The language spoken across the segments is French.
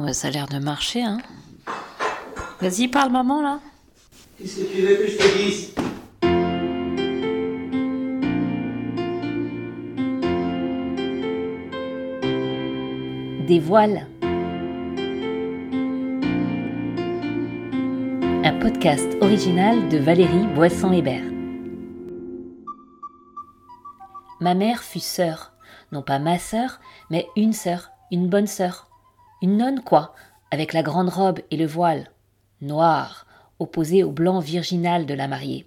Ouais, ça a l'air de marcher, hein. Vas-y, parle, maman, là. Qu'est-ce que tu veux que je te dise? Des voiles. Un podcast original de Valérie Boisson-Hébert. Ma mère fut sœur, non pas ma sœur, mais une sœur, une bonne sœur. Une nonne, quoi, avec la grande robe et le voile, noir, opposé au blanc virginal de la mariée.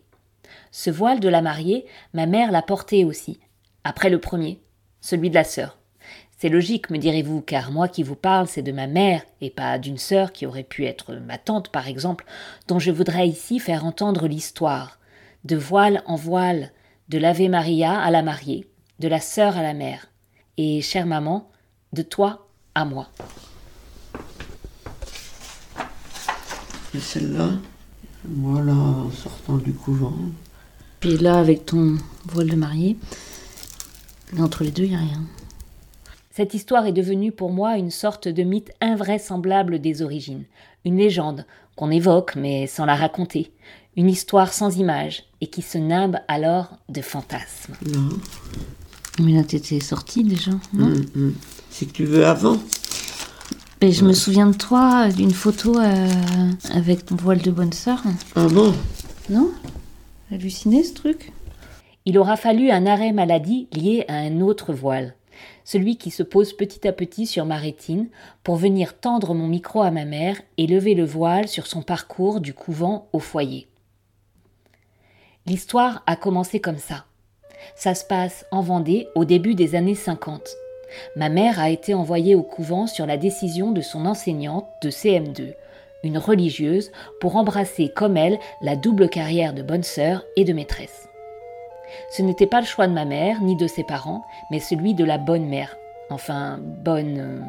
Ce voile de la mariée, ma mère l'a porté aussi, après le premier, celui de la sœur. C'est logique, me direz-vous, car moi qui vous parle, c'est de ma mère, et pas d'une sœur qui aurait pu être ma tante, par exemple, dont je voudrais ici faire entendre l'histoire. De voile en voile, de l'Ave Maria à la mariée, de la sœur à la mère. Et, chère maman, de toi à moi. Et celle-là, voilà, en sortant du couvent. Puis là, avec ton voile de mariée, entre les deux, il n'y a rien. Cette histoire est devenue pour moi une sorte de mythe invraisemblable des origines, une légende qu'on évoque mais sans la raconter, une histoire sans image et qui se nimbe alors de fantasmes. Non. Mais là, t'étais sortie déjà, non? Hum. C'est que tu veux avant Mais je me souviens de toi, d'une photo euh, avec ton voile de bonne sœur. Ah bon? Non? Halluciné ce truc? Il aura fallu un arrêt maladie lié à un autre voile, celui qui se pose petit à petit sur ma rétine pour venir tendre mon micro à ma mère et lever le voile sur son parcours du couvent au foyer. L'histoire a commencé comme ça. Ça se passe en Vendée au début des années 50. Ma mère a été envoyée au couvent sur la décision de son enseignante de CM2, une religieuse, pour embrasser comme elle la double carrière de bonne sœur et de maîtresse. Ce n'était pas le choix de ma mère ni de ses parents, mais celui de la bonne mère. Enfin, bonne. euh.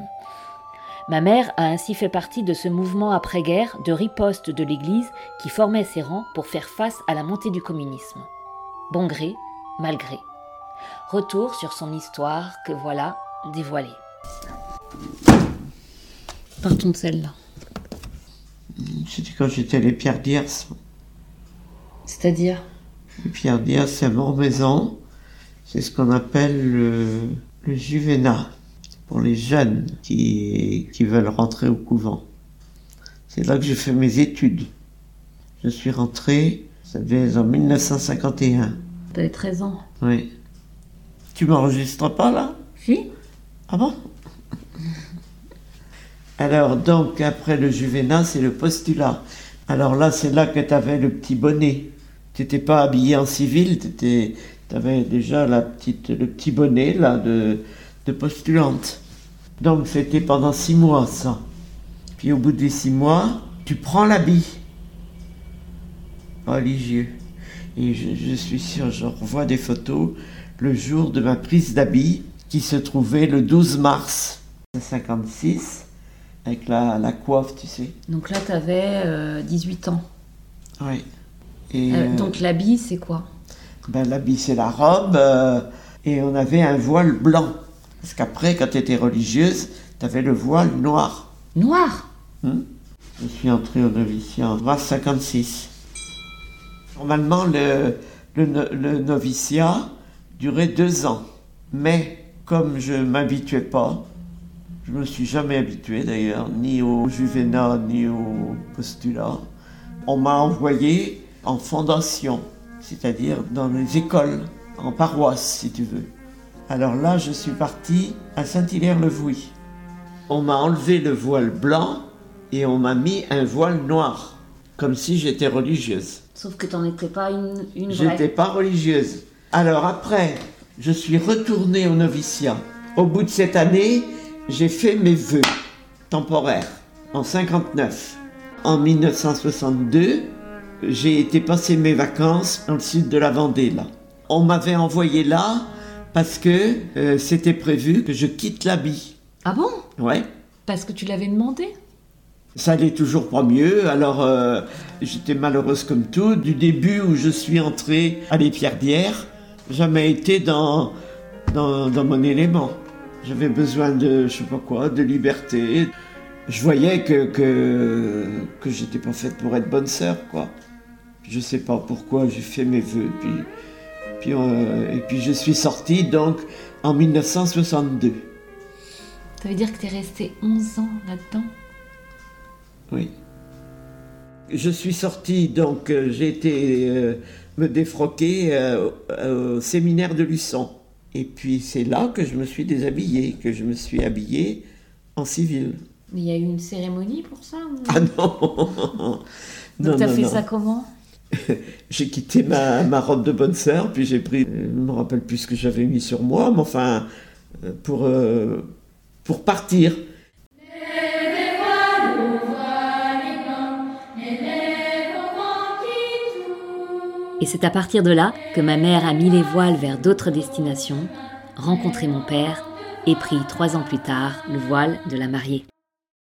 Ma mère a ainsi fait partie de ce mouvement après-guerre de riposte de l'Église qui formait ses rangs pour faire face à la montée du communisme. Bon gré, mal gré. Retour sur son histoire que voilà dévoilée. Partons de celle-là. C'était quand j'étais les Pierres d'Hiers. C'est-à-dire Les Pierres d'Hiers, c'est à Mormaison. C'est ce qu'on appelle le, le juvénat. Pour les jeunes qui, qui veulent rentrer au couvent. C'est là que j'ai fait mes études. Je suis rentré, ça devait être en 1951. T'avais 13 ans. Oui. Tu m'enregistres pas là? Si Ah bon? Alors, donc, après le juvénat, c'est le postulat. Alors là, c'est là que tu avais le petit bonnet. Tu n'étais pas habillé en civil, tu avais déjà la petite, le petit bonnet là de, de postulante. Donc, c'était pendant six mois, ça. Puis au bout des six mois, tu prends l'habit religieux. Et je, je suis sûr, je revois des photos le jour de ma prise d'habit qui se trouvait le 12 mars 56 avec la, la coiffe, tu sais. Donc là, t'avais 18 ans. Oui. Et Euh, euh, donc l'habit, c'est quoi? Ben, l'habit, c'est la robe euh, et on avait un voile blanc. Parce qu'après, quand tu étais religieuse, tu avais le voile noir. Noir? Hmm? Je suis entré au noviciat en mars 56. Normalement, le, le, le noviciat durait deux ans. Mais comme je m'habituais pas, je me suis jamais habitué d'ailleurs, ni au juvénat, ni au postulat, on m'a envoyé en fondation, c'est-à-dire dans les écoles, en paroisse si tu veux. Alors là, je suis parti à Saint-Hilaire-le-Vouy. On m'a enlevé le voile blanc et on m'a mis un voile noir, comme si j'étais religieuse. Sauf que t'en étais pas une, une J'étais pas religieuse. Alors après, je suis retournée au noviciat. Au bout de cette année, j'ai fait mes vœux temporaires en 59. En 1962, j'ai été passer mes vacances dans le sud de la Vendée là. On m'avait envoyé là parce que euh, c'était prévu que je quitte l'habit. Ah bon? Ouais. Parce que tu l'avais demandé? Ça allait toujours pas mieux, alors euh, j'étais malheureuse comme tout. Du début où je suis entrée à l'Épierdière, jamais été dans, dans, dans mon élément. J'avais besoin de, je sais pas quoi, de liberté. je voyais que, que, que j'étais pas faite pour être bonne sœur, quoi. Je sais pas pourquoi j'ai fait mes vœux, puis, puis, euh, et puis je suis sortie donc en 1962. Ça veut dire que tu es resté 11 ans là-dedans? Oui. Je suis sortie, donc euh, j'ai été euh, me défroquer euh, au séminaire de Luçon. Et puis c'est là que je me suis déshabillée, que je me suis habillée en civil. Mais il y a eu une cérémonie pour ça ou... Ah non Donc t'as fait ça comment J'ai quitté ma, ma, robe de bonne sœur, puis j'ai pris, je ne me rappelle plus ce que j'avais mis sur moi, mais enfin, pour, euh, pour partir. Et c'est à partir de là que ma mère a mis les voiles vers d'autres destinations, rencontré mon père et pris trois ans plus tard le voile de la mariée.